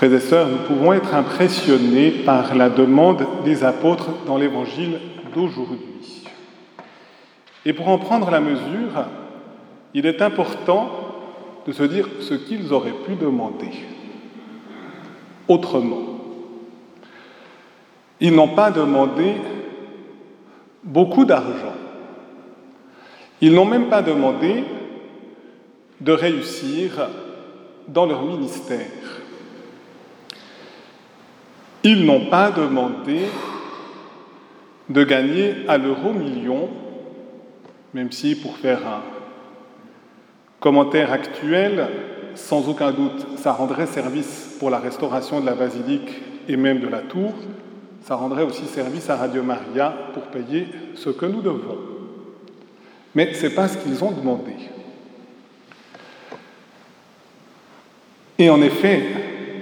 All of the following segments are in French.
Frères et sœurs, nous pouvons être impressionnés par la demande des apôtres dans l'évangile d'aujourd'hui. Et pour en prendre la mesure, il est important de se dire ce qu'ils auraient pu demander autrement. Ils n'ont pas demandé beaucoup d'argent. Ils n'ont même pas demandé de réussir dans leur ministère. Ils n'ont pas demandé de gagner à l'euro million, même si pour faire un commentaire actuel, sans aucun doute, ça rendrait service pour la restauration de la basilique et même de la tour, ça rendrait aussi service à Radio Maria pour payer ce que nous devons. Mais ce n'est pas ce qu'ils ont demandé. Et en effet,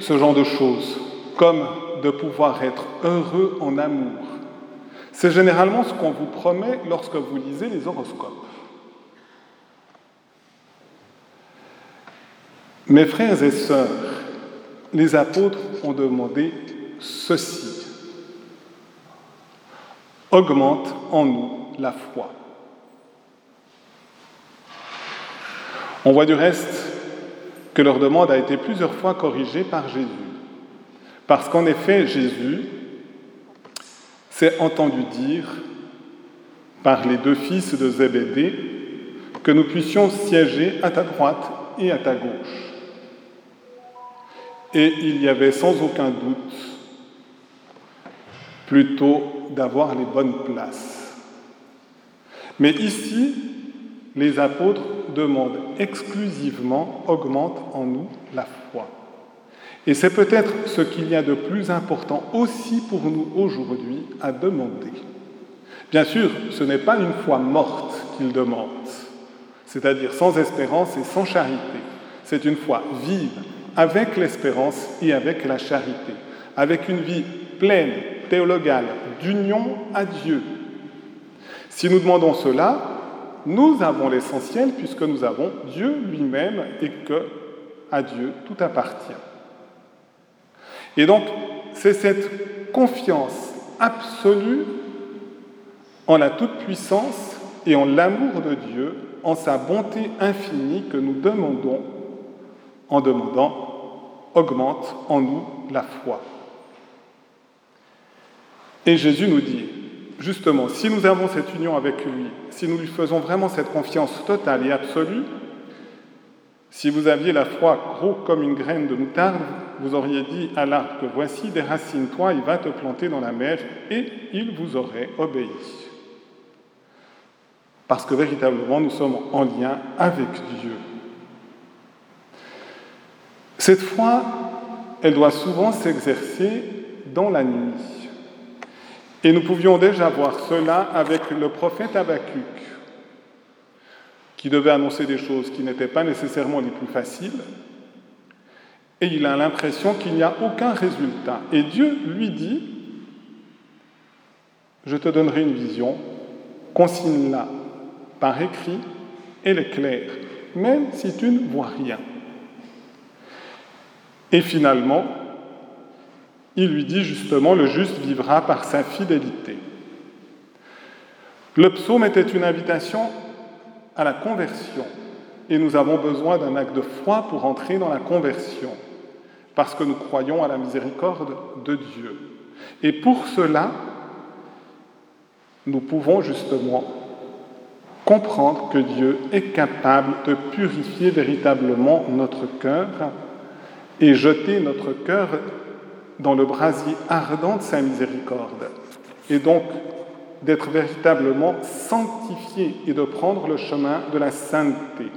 ce genre de choses, comme de pouvoir être heureux en amour, c'est généralement ce qu'on vous promet lorsque vous lisez les horoscopes. Mes frères et sœurs, les apôtres ont demandé ceci. Augmente en nous la foi. On voit du reste que leur demande a été plusieurs fois corrigée par Jésus. Parce qu'en effet, Jésus s'est entendu dire par les deux fils de Zébédée que nous puissions siéger à ta droite et à ta gauche. Et il y avait sans aucun doute plutôt d'avoir les bonnes places. Mais ici, les apôtres demandent exclusivement augmente en nous la foi. Et c'est peut-être ce qu'il y a de plus important aussi pour nous aujourd'hui à demander. Bien sûr, ce n'est pas une foi morte qu'ils demandent, c'est-à-dire sans espérance et sans charité. C'est une foi vive, avec l'espérance et avec la charité, avec une vie pleine, théologale, d'union à Dieu. Si nous demandons cela, nous avons l'essentiel puisque nous avons Dieu lui-même et que à Dieu tout appartient. Et donc, c'est cette confiance absolue en la toute-puissance et en l'amour de Dieu, en sa bonté infinie que nous demandons en demandant augmente en nous la foi. Et Jésus nous dit, justement, si nous avons cette union avec lui, si nous lui faisons vraiment cette confiance totale et absolue, si vous aviez la foi gros comme une graine de moutarde, vous auriez dit à l'arbre voici des racines, toi, il va te planter dans la mer, et il vous aurait obéi. Parce que véritablement, nous sommes en lien avec Dieu. Cette foi, elle doit souvent s'exercer dans la nuit. Et nous pouvions déjà voir cela avec le prophète Habakkuk qui devait annoncer des choses qui n'étaient pas nécessairement les plus faciles, et il a l'impression qu'il n'y a aucun résultat. Et Dieu lui dit, je te donnerai une vision, consigne-la par écrit, elle est claire, même si tu ne vois rien. Et finalement, il lui dit justement, le juste vivra par sa fidélité. Le psaume était une invitation à la conversion. Et nous avons besoin d'un acte de foi pour entrer dans la conversion, parce que nous croyons à la miséricorde de Dieu. Et pour cela, nous pouvons justement comprendre que Dieu est capable de purifier véritablement notre cœur et jeter notre cœur dans le brasier ardent de sa miséricorde. Et donc, d'être véritablement sanctifié et de prendre le chemin de la sainteté.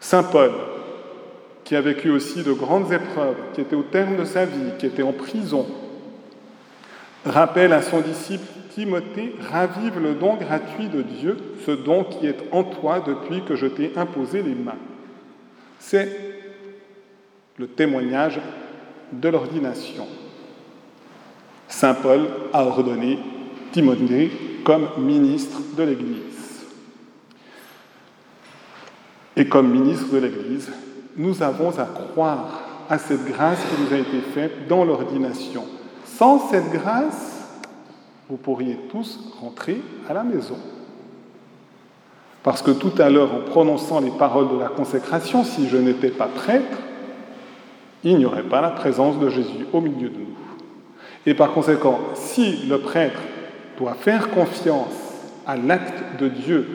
Saint Paul, qui a vécu aussi de grandes épreuves, qui était au terme de sa vie, qui était en prison, rappelle à son disciple Timothée, ravive le don gratuit de Dieu, ce don qui est en toi depuis que je t'ai imposé les mains. C'est le témoignage de l'ordination. Saint Paul a ordonné Timothée comme ministre de l'Église. Et comme ministre de l'Église, nous avons à croire à cette grâce qui nous a été faite dans l'ordination. Sans cette grâce, vous pourriez tous rentrer à la maison. Parce que tout à l'heure, en prononçant les paroles de la consécration, si je n'étais pas prêtre, il n'y aurait pas la présence de Jésus au milieu de nous. Et par conséquent, si le prêtre doit faire confiance à l'acte de Dieu,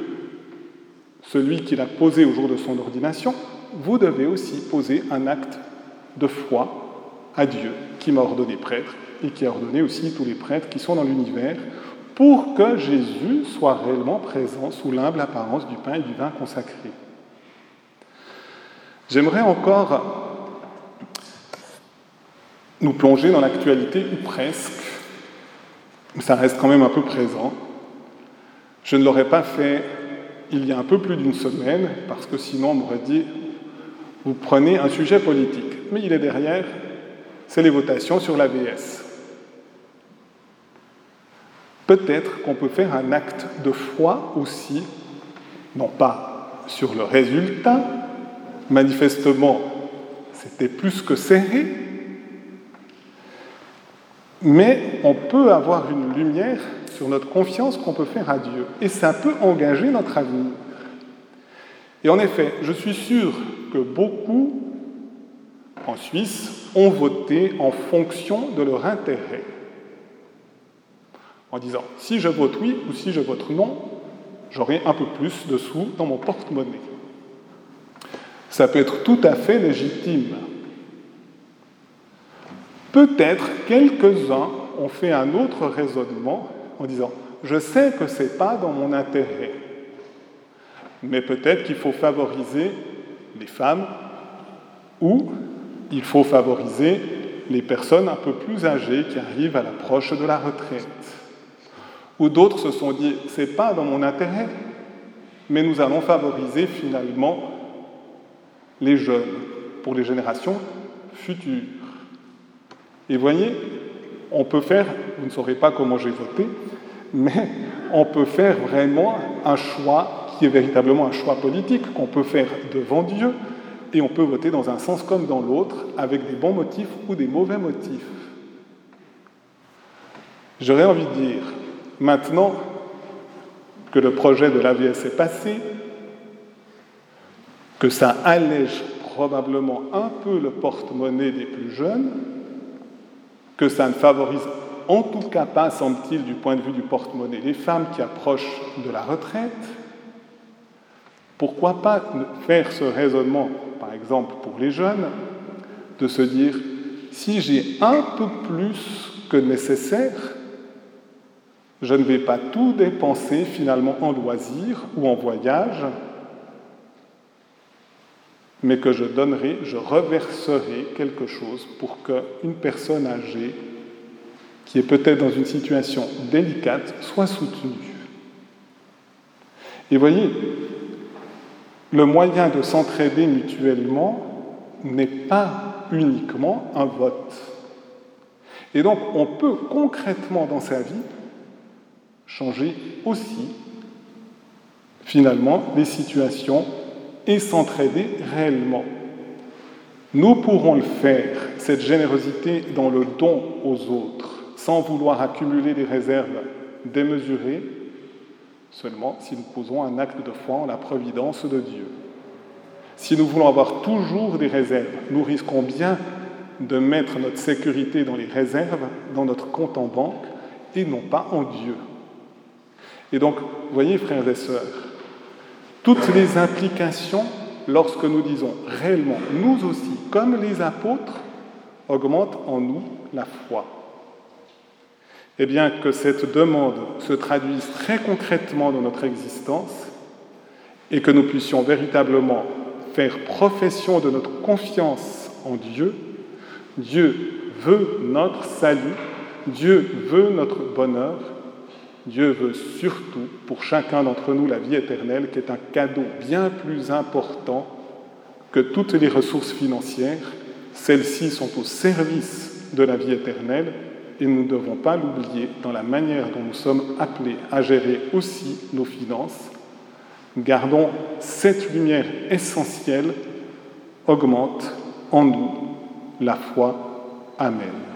celui qu'il a posé au jour de son ordination, vous devez aussi poser un acte de foi à Dieu qui m'a ordonné prêtre et qui a ordonné aussi tous les prêtres qui sont dans l'univers pour que Jésus soit réellement présent sous l'humble apparence du pain et du vin consacré. J'aimerais encore nous plonger dans l'actualité, ou presque, mais ça reste quand même un peu présent. Je ne l'aurais pas fait il y a un peu plus d'une semaine, parce que sinon on m'aurait dit, vous prenez un sujet politique, mais il est derrière, c'est les votations sur l'ABS. Peut-être qu'on peut faire un acte de foi aussi, non pas sur le résultat, manifestement c'était plus que serré, mais on peut avoir une lumière sur notre confiance qu'on peut faire à Dieu, et ça peut engager notre avenir. Et en effet, je suis sûr que beaucoup en Suisse ont voté en fonction de leur intérêt en disant si je vote oui ou si je vote non, j'aurai un peu plus de sous dans mon porte-monnaie. Ça peut être tout à fait légitime. Peut-être quelques-uns ont fait un autre raisonnement en disant je sais que ce n'est pas dans mon intérêt, mais peut-être qu'il faut favoriser les femmes ou il faut favoriser les personnes un peu plus âgées qui arrivent à l'approche de la retraite. Ou d'autres se sont dit, c'est pas dans mon intérêt, mais nous allons favoriser finalement les jeunes pour les générations futures. Et voyez, on peut faire, vous ne saurez pas comment j'ai voté, mais on peut faire vraiment un choix qui est véritablement un choix politique qu'on peut faire devant Dieu et on peut voter dans un sens comme dans l'autre avec des bons motifs ou des mauvais motifs. J'aurais envie de dire, Maintenant que le projet de l'AVS est passé, que ça allège probablement un peu le porte-monnaie des plus jeunes, que ça ne favorise en tout cas pas, semble-t-il, du point de vue du porte-monnaie, les femmes qui approchent de la retraite, pourquoi pas faire ce raisonnement, par exemple pour les jeunes, de se dire, si j'ai un peu plus que nécessaire, je ne vais pas tout dépenser finalement en loisirs ou en voyage, mais que je donnerai, je reverserai quelque chose pour qu'une personne âgée, qui est peut-être dans une situation délicate, soit soutenue. Et voyez, le moyen de s'entraider mutuellement n'est pas uniquement un vote. Et donc on peut concrètement dans sa vie changer aussi finalement les situations et s'entraider réellement. Nous pourrons le faire, cette générosité dans le don aux autres, sans vouloir accumuler des réserves démesurées, seulement si nous posons un acte de foi en la providence de Dieu. Si nous voulons avoir toujours des réserves, nous risquons bien de mettre notre sécurité dans les réserves, dans notre compte en banque, et non pas en Dieu. Et donc, voyez, frères et sœurs, toutes les implications, lorsque nous disons réellement, nous aussi, comme les apôtres, augmentent en nous la foi. Eh bien, que cette demande se traduise très concrètement dans notre existence et que nous puissions véritablement faire profession de notre confiance en Dieu. Dieu veut notre salut, Dieu veut notre bonheur Dieu veut surtout pour chacun d'entre nous la vie éternelle, qui est un cadeau bien plus important que toutes les ressources financières. Celles-ci sont au service de la vie éternelle et nous ne devons pas l'oublier dans la manière dont nous sommes appelés à gérer aussi nos finances. Gardons cette lumière essentielle, augmente en nous la foi. Amen.